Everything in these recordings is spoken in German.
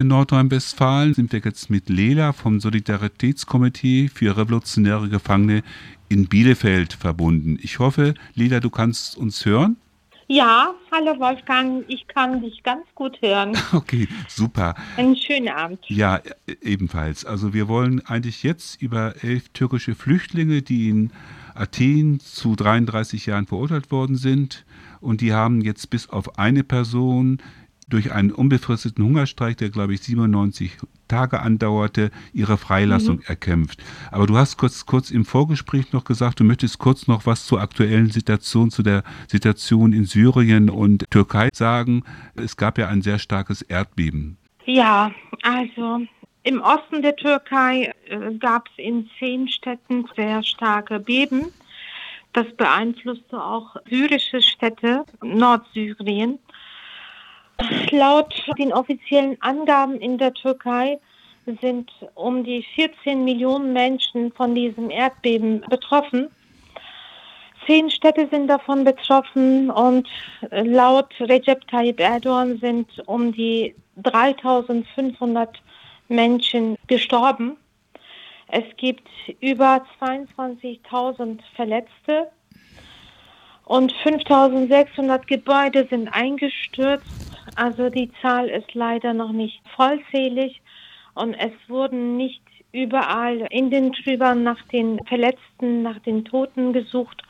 In Nordrhein-Westfalen sind wir jetzt mit Lela vom Solidaritätskomitee für revolutionäre Gefangene in Bielefeld verbunden. Ich hoffe, Lela, du kannst uns hören. Ja, hallo Wolfgang, ich kann dich ganz gut hören. Okay, super. Einen schönen Abend. Ja, e-, ebenfalls. Also wir wollen eigentlich jetzt über elf türkische Flüchtlinge, die in Athen zu 33 Jahren verurteilt worden sind und die haben jetzt bis auf eine Person durch einen unbefristeten Hungerstreik, der glaube ich 97 Tage andauerte, ihre Freilassung mhm. erkämpft. Aber du hast kurz, kurz im Vorgespräch noch gesagt, du möchtest kurz noch was zur aktuellen Situation, zu der Situation in Syrien und Türkei sagen. Es gab ja ein sehr starkes Erdbeben. Ja, also im Osten der Türkei äh, gab es in zehn Städten sehr starke Beben. Das beeinflusste auch syrische Städte, Nordsyrien. Laut den offiziellen Angaben in der Türkei sind um die 14 Millionen Menschen von diesem Erdbeben betroffen. Zehn Städte sind davon betroffen und laut Recep Tayyip Erdogan sind um die 3500 Menschen gestorben. Es gibt über 22.000 Verletzte und 5.600 Gebäude sind eingestürzt. Also die Zahl ist leider noch nicht vollzählig und es wurden nicht überall in den Trübern nach den Verletzten, nach den Toten gesucht.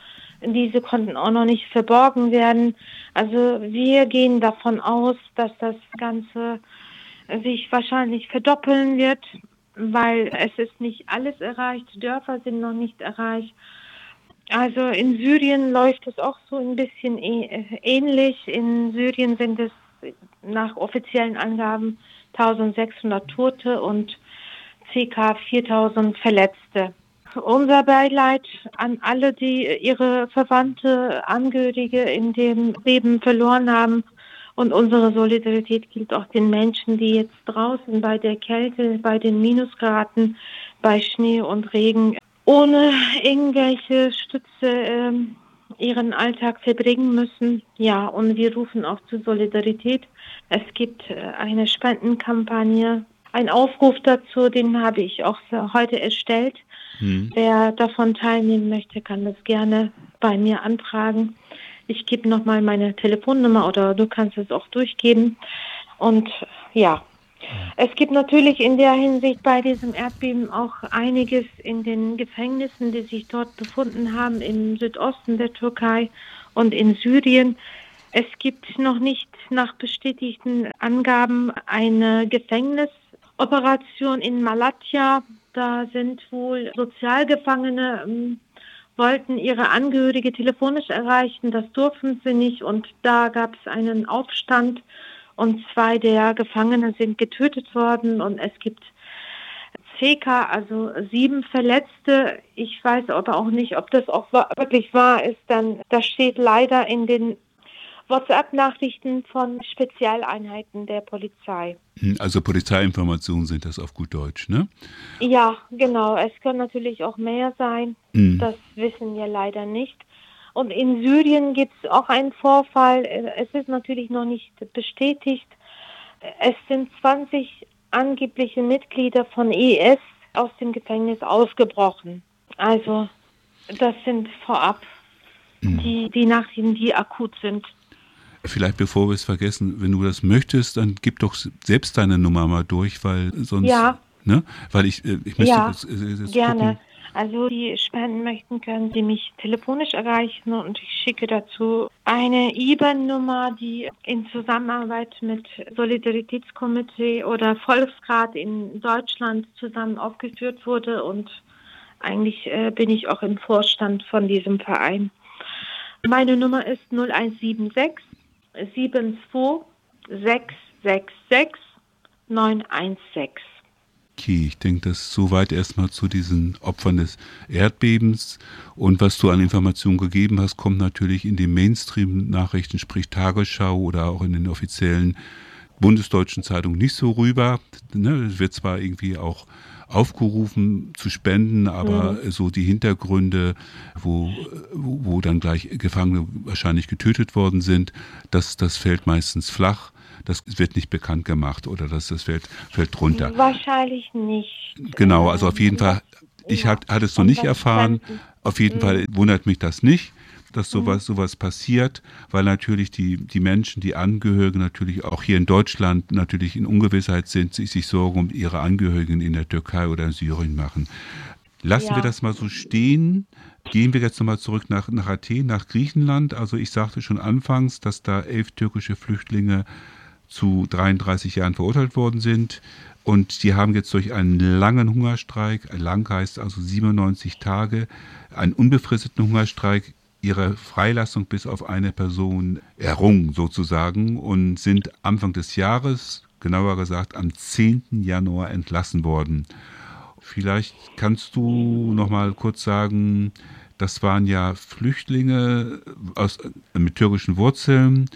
Diese konnten auch noch nicht verborgen werden. Also wir gehen davon aus, dass das Ganze sich wahrscheinlich verdoppeln wird, weil es ist nicht alles erreicht. Dörfer sind noch nicht erreicht. Also in Syrien läuft es auch so ein bisschen ähnlich. In Syrien sind es nach offiziellen Angaben 1600 Tote und ca. 4000 Verletzte. Unser Beileid an alle, die ihre Verwandte, Angehörige in dem Leben verloren haben. Und unsere Solidarität gilt auch den Menschen, die jetzt draußen bei der Kälte, bei den Minusgraden, bei Schnee und Regen ohne irgendwelche Stütze äh, ihren Alltag verbringen müssen. Ja, und wir rufen auch zur Solidarität. Es gibt äh, eine Spendenkampagne, ein Aufruf dazu, den habe ich auch heute erstellt. Hm. Wer davon teilnehmen möchte, kann das gerne bei mir anfragen. Ich gebe nochmal meine Telefonnummer oder du kannst es auch durchgeben. Und ja, es gibt natürlich in der Hinsicht bei diesem Erdbeben auch einiges in den Gefängnissen, die sich dort befunden haben im Südosten der Türkei und in Syrien. Es gibt noch nicht nach bestätigten Angaben eine Gefängnisoperation in Malatya. Da sind wohl Sozialgefangene ähm, wollten ihre Angehörige telefonisch erreichen. Das durften sie nicht und da gab es einen Aufstand und zwei der Gefangenen sind getötet worden und es gibt CK, also sieben Verletzte. Ich weiß aber auch nicht, ob das auch wirklich wahr ist. Dann, das steht leider in den WhatsApp-Nachrichten von Spezialeinheiten der Polizei. Hm, also Polizeiinformationen sind das auf gut Deutsch, ne? Ja, genau. Es können natürlich auch mehr sein. Mhm. Das wissen wir leider nicht. Und in Syrien gibt es auch einen Vorfall. Es ist natürlich noch nicht bestätigt. Es sind 20 angebliche Mitglieder von IS aus dem Gefängnis ausgebrochen. Also das sind vorab mhm. die, die Nachrichten, die akut sind. Vielleicht bevor wir es vergessen, wenn du das möchtest, dann gib doch selbst deine Nummer mal durch, weil sonst. Ja. Ne? Weil ich, äh, ich möchte ja, das, das gerne. Gucken. Also die spenden möchten, können Sie mich telefonisch erreichen und ich schicke dazu eine IBAN-Nummer, die in Zusammenarbeit mit Solidaritätskomitee oder Volksrat in Deutschland zusammen aufgeführt wurde und eigentlich äh, bin ich auch im Vorstand von diesem Verein. Meine Nummer ist 0176 72 666 916. Okay, ich denke, das soweit erstmal zu diesen Opfern des Erdbebens. Und was du an Informationen gegeben hast, kommt natürlich in den Mainstream-Nachrichten, sprich Tagesschau oder auch in den offiziellen bundesdeutschen Zeitungen nicht so rüber. Ne, es wird zwar irgendwie auch aufgerufen zu spenden, aber mhm. so die Hintergründe, wo, wo, wo dann gleich Gefangene wahrscheinlich getötet worden sind, das, das fällt meistens flach. Das wird nicht bekannt gemacht oder das, das fällt, fällt drunter. Wahrscheinlich nicht. Genau, also auf jeden Fall, ich ja. hatte es noch nicht erfahren. Auf jeden. Fall wundert mich das nicht dass sowas, mhm. sowas passiert, weil natürlich die, die Menschen, die Angehörigen natürlich auch hier in Deutschland natürlich in Ungewissheit sind, sich, sich Sorgen um ihre Angehörigen in der Türkei oder in Syrien machen. Lassen ja. wir das mal so stehen. Gehen wir jetzt nochmal zurück nach, nach Athen, nach Griechenland. Also ich sagte schon anfangs, dass da elf türkische Flüchtlinge zu 33 Jahren verurteilt worden sind. Und die haben jetzt durch einen langen Hungerstreik, lang heißt also 97 Tage, einen unbefristeten Hungerstreik ihre Freilassung bis auf eine Person errungen sozusagen und sind Anfang des Jahres, genauer gesagt am 10. Januar entlassen worden. Vielleicht kannst du noch mal kurz sagen, das waren ja Flüchtlinge aus, mit türkischen Wurzeln.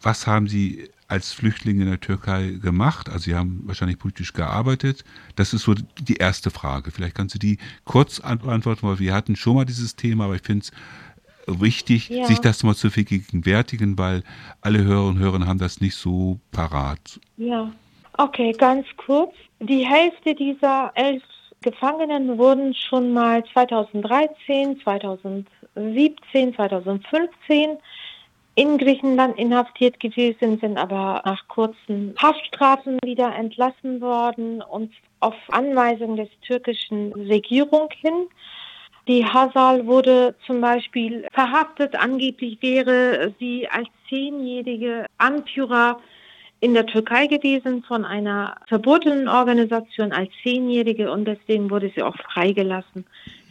Was haben sie als Flüchtlinge in der Türkei gemacht? Also sie haben wahrscheinlich politisch gearbeitet. Das ist so die erste Frage. Vielleicht kannst du die kurz beantworten, weil wir hatten schon mal dieses Thema, aber ich finde es wichtig, ja. sich das mal zu vergegenwärtigen, weil alle Hörerinnen und Hörer haben das nicht so parat. Ja, okay, ganz kurz. Die Hälfte dieser elf Gefangenen wurden schon mal 2013, 2017, 2015 in Griechenland inhaftiert gewesen, sind aber nach kurzen Haftstrafen wieder entlassen worden und auf Anweisung des türkischen Regierung hin. Die Hazal wurde zum Beispiel verhaftet. Angeblich wäre sie als zehnjährige Anführer in der Türkei gewesen von einer verbotenen Organisation als Zehnjährige und deswegen wurde sie auch freigelassen.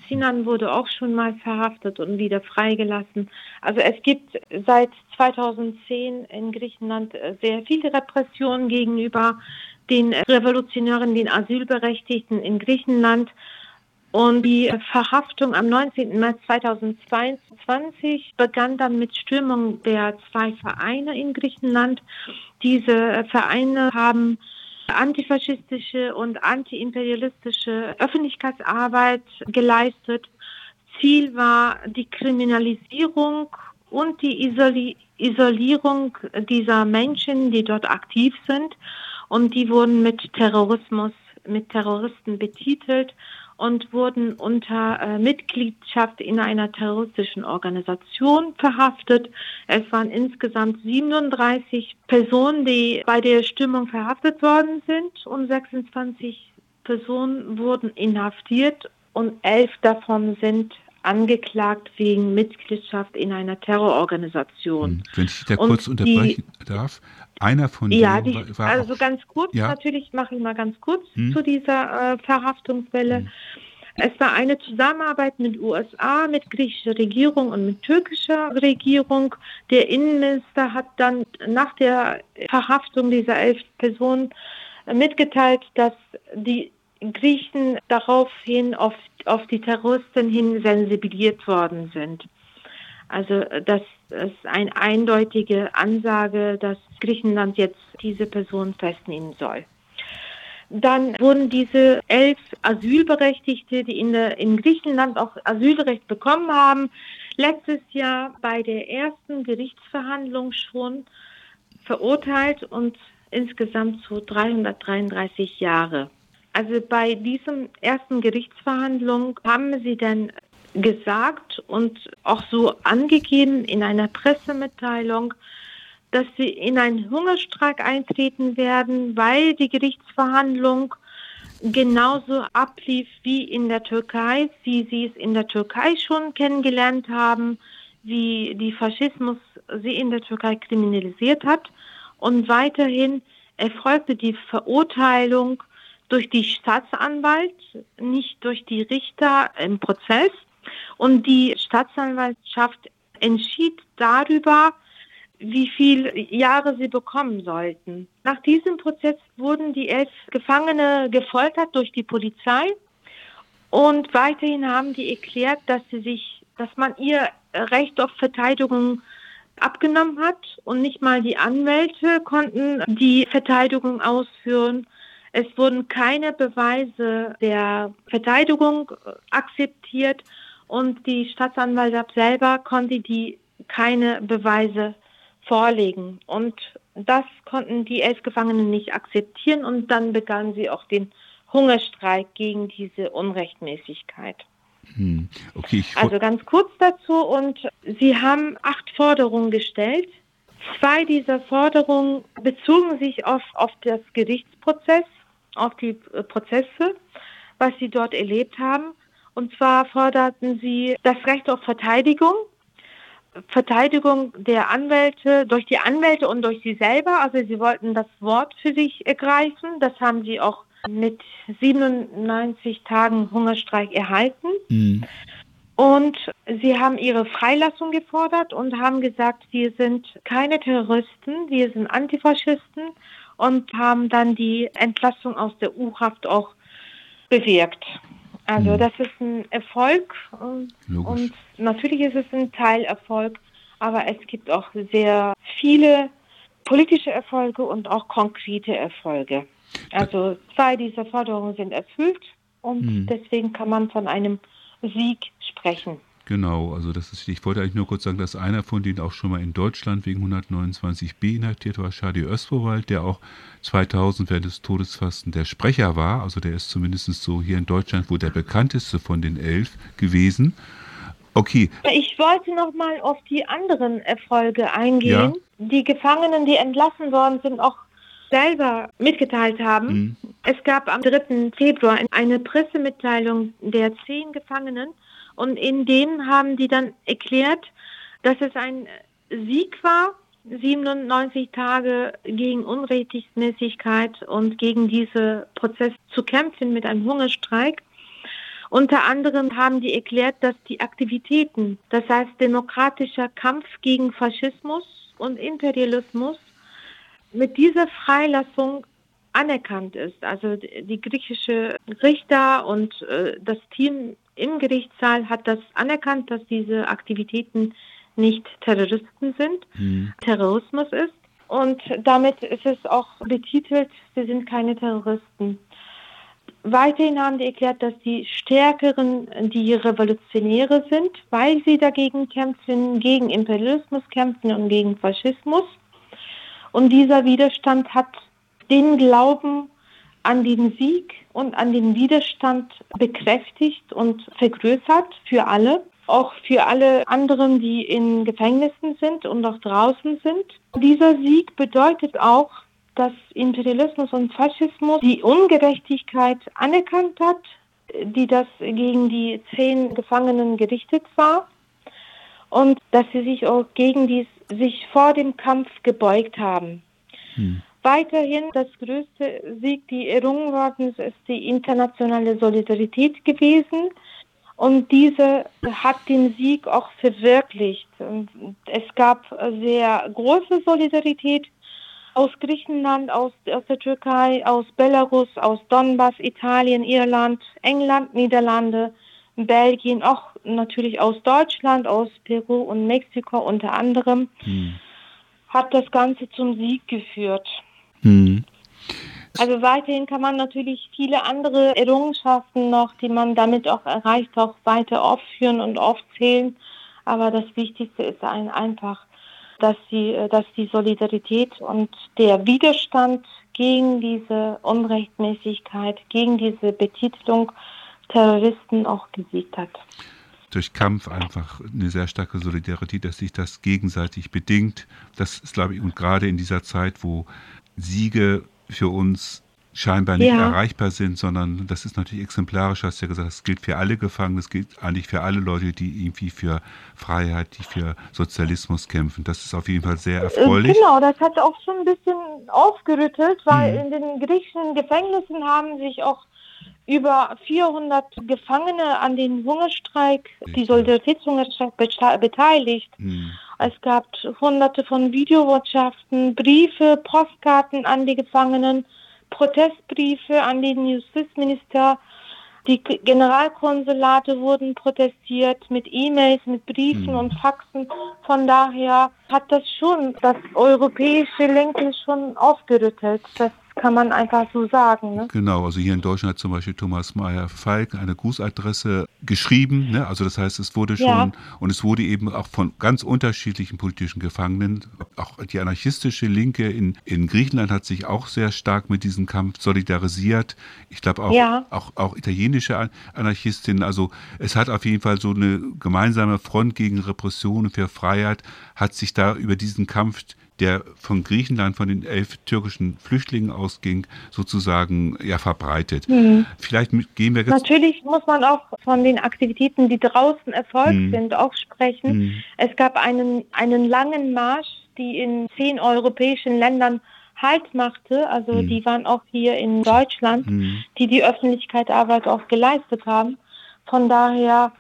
Sinan wurde auch schon mal verhaftet und wieder freigelassen. Also es gibt seit 2010 in Griechenland sehr viele Repressionen gegenüber den Revolutionären, den Asylberechtigten in Griechenland. Und die Verhaftung am 19. März 2022 begann dann mit Stürmung der zwei Vereine in Griechenland. Diese Vereine haben antifaschistische und antiimperialistische Öffentlichkeitsarbeit geleistet. Ziel war die Kriminalisierung und die Isoli Isolierung dieser Menschen, die dort aktiv sind. Und die wurden mit Terrorismus, mit Terroristen betitelt und wurden unter äh, Mitgliedschaft in einer terroristischen Organisation verhaftet. Es waren insgesamt 37 Personen, die bei der Stimmung verhaftet worden sind und 26 Personen wurden inhaftiert und elf davon sind angeklagt wegen Mitgliedschaft in einer Terrororganisation. Hm, wenn ich da kurz unterbrechen die, darf, einer von ja, denen die, war also ganz kurz, ja? natürlich mache ich mal ganz kurz hm? zu dieser äh, Verhaftungswelle. Hm. Es war eine Zusammenarbeit mit USA, mit griechischer Regierung und mit türkischer Regierung. Der Innenminister hat dann nach der Verhaftung dieser elf Personen mitgeteilt, dass die Griechen daraufhin auf, auf die Terroristen hin sensibilisiert worden sind. Also das ist eine eindeutige Ansage, dass Griechenland jetzt diese Person festnehmen soll. Dann wurden diese elf Asylberechtigte, die in, der, in Griechenland auch Asylrecht bekommen haben, letztes Jahr bei der ersten Gerichtsverhandlung schon verurteilt und insgesamt zu 333 Jahre. Also bei diesem ersten Gerichtsverhandlung haben sie dann gesagt und auch so angegeben in einer Pressemitteilung, dass sie in einen Hungerstreik eintreten werden, weil die Gerichtsverhandlung genauso ablief wie in der Türkei, wie sie es in der Türkei schon kennengelernt haben, wie die Faschismus sie in der Türkei kriminalisiert hat. Und weiterhin erfolgte die Verurteilung durch die Staatsanwalt, nicht durch die Richter im Prozess. Und die Staatsanwaltschaft entschied darüber, wie viele Jahre sie bekommen sollten. Nach diesem Prozess wurden die elf Gefangene gefoltert durch die Polizei und weiterhin haben die erklärt, dass sie sich, dass man ihr Recht auf Verteidigung abgenommen hat und nicht mal die Anwälte konnten die Verteidigung ausführen. Es wurden keine Beweise der Verteidigung akzeptiert und die Staatsanwaltschaft selber konnte die keine Beweise vorlegen. Und das konnten die elf Gefangenen nicht akzeptieren und dann begannen sie auch den Hungerstreik gegen diese Unrechtmäßigkeit. Hm. Okay, also ganz kurz dazu und sie haben acht Forderungen gestellt. Zwei dieser Forderungen bezogen sich auf, auf das Gerichtsprozess, auf die äh, Prozesse, was sie dort erlebt haben. Und zwar forderten sie das Recht auf Verteidigung, Verteidigung der Anwälte durch die Anwälte und durch sie selber. Also sie wollten das Wort für sich ergreifen. Das haben sie auch mit 97 Tagen Hungerstreik erhalten. Mhm. Und sie haben ihre Freilassung gefordert und haben gesagt, wir sind keine Terroristen, wir sind Antifaschisten und haben dann die Entlassung aus der U-Haft auch bewirkt. Also mhm. das ist ein Erfolg Logisch. und natürlich ist es ein Teilerfolg, aber es gibt auch sehr viele politische Erfolge und auch konkrete Erfolge. Also zwei dieser Forderungen sind erfüllt und mhm. deswegen kann man von einem Sieg sprechen. Genau, also das ist, ich wollte eigentlich nur kurz sagen, dass einer von denen auch schon mal in Deutschland wegen 129b inhaftiert war, Shadi Österwald, der auch 2000 während des Todesfasten der Sprecher war. Also der ist zumindest so hier in Deutschland wohl der bekannteste von den elf gewesen. Okay. Ich wollte noch mal auf die anderen Erfolge eingehen. Ja. Die Gefangenen, die entlassen worden sind, auch selber mitgeteilt haben. Mhm. Es gab am 3. Februar eine Pressemitteilung der zehn Gefangenen und in dem haben die dann erklärt, dass es ein Sieg war, 97 Tage gegen Unrechtmäßigkeit und gegen diesen Prozess zu kämpfen mit einem Hungerstreik. Unter anderem haben die erklärt, dass die Aktivitäten, das heißt demokratischer Kampf gegen Faschismus und Imperialismus, mit dieser Freilassung anerkannt ist. Also die griechische Richter und äh, das Team im Gerichtssaal hat das anerkannt, dass diese Aktivitäten nicht Terroristen sind, mhm. Terrorismus ist. Und damit ist es auch betitelt, sie sind keine Terroristen. Weiterhin haben die erklärt, dass die Stärkeren die Revolutionäre sind, weil sie dagegen kämpfen, gegen Imperialismus kämpfen und gegen Faschismus. Und dieser Widerstand hat den Glauben an den Sieg und an den Widerstand bekräftigt und vergrößert für alle, auch für alle anderen, die in Gefängnissen sind und auch draußen sind. Dieser Sieg bedeutet auch, dass Imperialismus und Faschismus die Ungerechtigkeit anerkannt hat, die das gegen die zehn Gefangenen gerichtet war und dass sie sich auch gegen dies sich vor dem Kampf gebeugt haben. Hm. Weiterhin das größte Sieg, die errungen worden ist, ist die internationale Solidarität gewesen. Und diese hat den Sieg auch verwirklicht. Es gab sehr große Solidarität aus Griechenland, aus, aus der Türkei, aus Belarus, aus Donbass, Italien, Irland, England, Niederlande, Belgien, auch natürlich aus Deutschland, aus Peru und Mexiko unter anderem, hm. hat das Ganze zum Sieg geführt. Hm. Also weiterhin kann man natürlich viele andere Errungenschaften noch, die man damit auch erreicht, auch weiter aufführen und aufzählen. Aber das Wichtigste ist ein, einfach, dass, die, dass die Solidarität und der Widerstand gegen diese Unrechtmäßigkeit, gegen diese Betitelung Terroristen auch gesiegt hat. Durch Kampf einfach eine sehr starke Solidarität, dass sich das gegenseitig bedingt. Das ist, glaube ich, und gerade in dieser Zeit, wo Siege für uns scheinbar nicht ja. erreichbar sind, sondern das ist natürlich exemplarisch, hast du ja gesagt, das gilt für alle Gefangenen, das gilt eigentlich für alle Leute, die irgendwie für Freiheit, die für Sozialismus kämpfen. Das ist auf jeden Fall sehr erfreulich. Genau, das hat auch schon ein bisschen aufgerüttelt, weil mhm. in den griechischen Gefängnissen haben sich auch über 400 Gefangene an den Hungerstreik, die Solidaritätshungerstreik beteiligt. Mhm. Es gab hunderte von Videobotschaften, Briefe, Postkarten an die Gefangenen, Protestbriefe an den Justizminister. Die Generalkonsulate wurden protestiert mit E-Mails, mit Briefen mhm. und Faxen. Von daher hat das schon das europäische Lenken schon aufgerüttelt. Das kann man einfach so sagen. Ne? Genau, also hier in Deutschland hat zum Beispiel Thomas Meyer-Falk eine Grußadresse geschrieben. Ne? Also das heißt, es wurde schon, ja. und es wurde eben auch von ganz unterschiedlichen politischen Gefangenen, auch die anarchistische Linke in, in Griechenland hat sich auch sehr stark mit diesem Kampf solidarisiert. Ich glaube auch, ja. auch, auch italienische Anarchistinnen. Also es hat auf jeden Fall so eine gemeinsame Front gegen Repression und für Freiheit, hat sich da über diesen Kampf der von Griechenland, von den elf türkischen Flüchtlingen ausging, sozusagen ja verbreitet. Mhm. Vielleicht gehen wir jetzt. Natürlich muss man auch von den Aktivitäten, die draußen erfolgt mhm. sind, auch sprechen. Mhm. Es gab einen, einen langen Marsch, die in zehn europäischen Ländern Halt machte. Also mhm. die waren auch hier in Deutschland, mhm. die die Öffentlichkeitsarbeit auch geleistet haben. Von daher,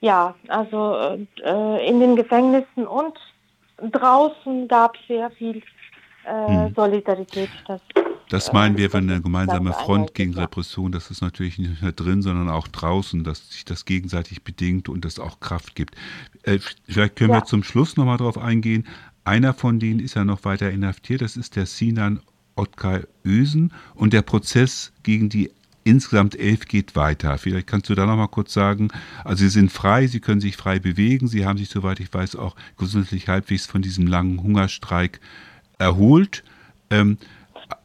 ja, also äh, in den Gefängnissen und draußen gab es sehr viel äh, hm. Solidarität. Das, das meinen wir, wenn eine gemeinsame Front gegen Repression, das ist natürlich nicht nur drin, sondern auch draußen, dass sich das gegenseitig bedingt und das auch Kraft gibt. Äh, vielleicht können ja. wir zum Schluss nochmal darauf eingehen. Einer von denen ist ja noch weiter inhaftiert, das ist der Sinan Otkay Ösen und der Prozess gegen die Insgesamt elf geht weiter. Vielleicht kannst du da noch mal kurz sagen, also Sie sind frei, Sie können sich frei bewegen, Sie haben sich, soweit ich weiß, auch gesundheitlich halbwegs von diesem langen Hungerstreik erholt. Ähm,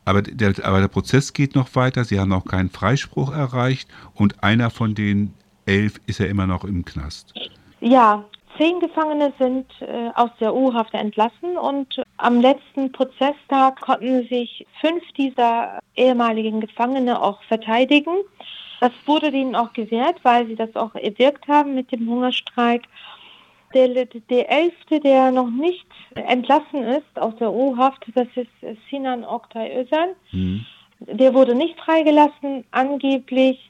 aber, der, aber der Prozess geht noch weiter, Sie haben auch keinen Freispruch erreicht und einer von den elf ist ja immer noch im Knast. Ja, Zehn Gefangene sind äh, aus der U-Haft entlassen und am letzten Prozesstag konnten sich fünf dieser ehemaligen Gefangene auch verteidigen. Das wurde ihnen auch gewährt, weil sie das auch erwirkt haben mit dem Hungerstreik. Der, der Elfte, der noch nicht entlassen ist aus der U-Haft, das ist Sinan Oktay Özel. Mhm. Der wurde nicht freigelassen. Angeblich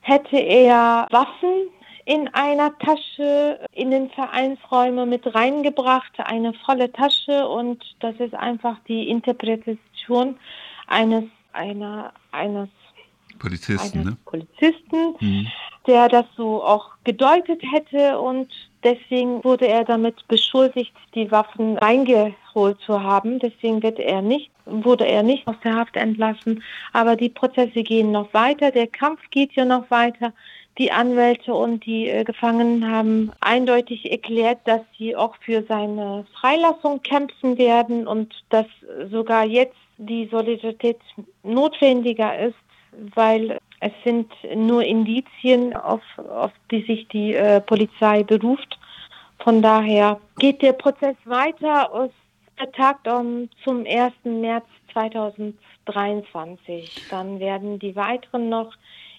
hätte er Waffen in einer Tasche in den Vereinsräume mit reingebracht, eine volle Tasche und das ist einfach die Interpretation eines einer eines Polizisten, eines ne? Polizisten, mhm. der das so auch gedeutet hätte und deswegen wurde er damit beschuldigt, die Waffen reingeholt zu haben. Deswegen wird er nicht, wurde er nicht aus der Haft entlassen. Aber die Prozesse gehen noch weiter, der Kampf geht ja noch weiter. Die Anwälte und die äh, Gefangenen haben eindeutig erklärt, dass sie auch für seine Freilassung kämpfen werden und dass sogar jetzt die Solidarität notwendiger ist, weil es sind nur Indizien, auf, auf die sich die äh, Polizei beruft. Von daher geht der Prozess weiter. Es vertagt um, zum 1. März 2023. Dann werden die weiteren noch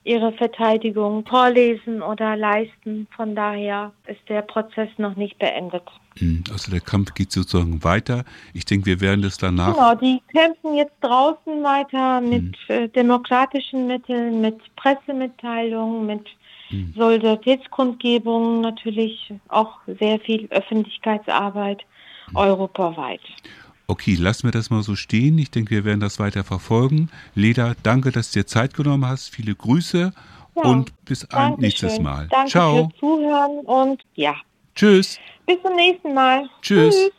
ihre Verteidigung vorlesen oder leisten. Von daher ist der Prozess noch nicht beendet. Hm, also der Kampf geht sozusagen weiter. Ich denke, wir werden das danach. Genau, die kämpfen jetzt draußen weiter mit hm. äh, demokratischen Mitteln, mit Pressemitteilungen, mit hm. Solidaritätskundgebungen, natürlich auch sehr viel Öffentlichkeitsarbeit hm. europaweit. Okay, lassen wir das mal so stehen. Ich denke, wir werden das weiter verfolgen. Leda, danke, dass du dir Zeit genommen hast. Viele Grüße ja, und bis ein nächstes Mal. Danke Ciao. fürs Zuhören und ja. Tschüss. Bis zum nächsten Mal. Tschüss. Tschüss.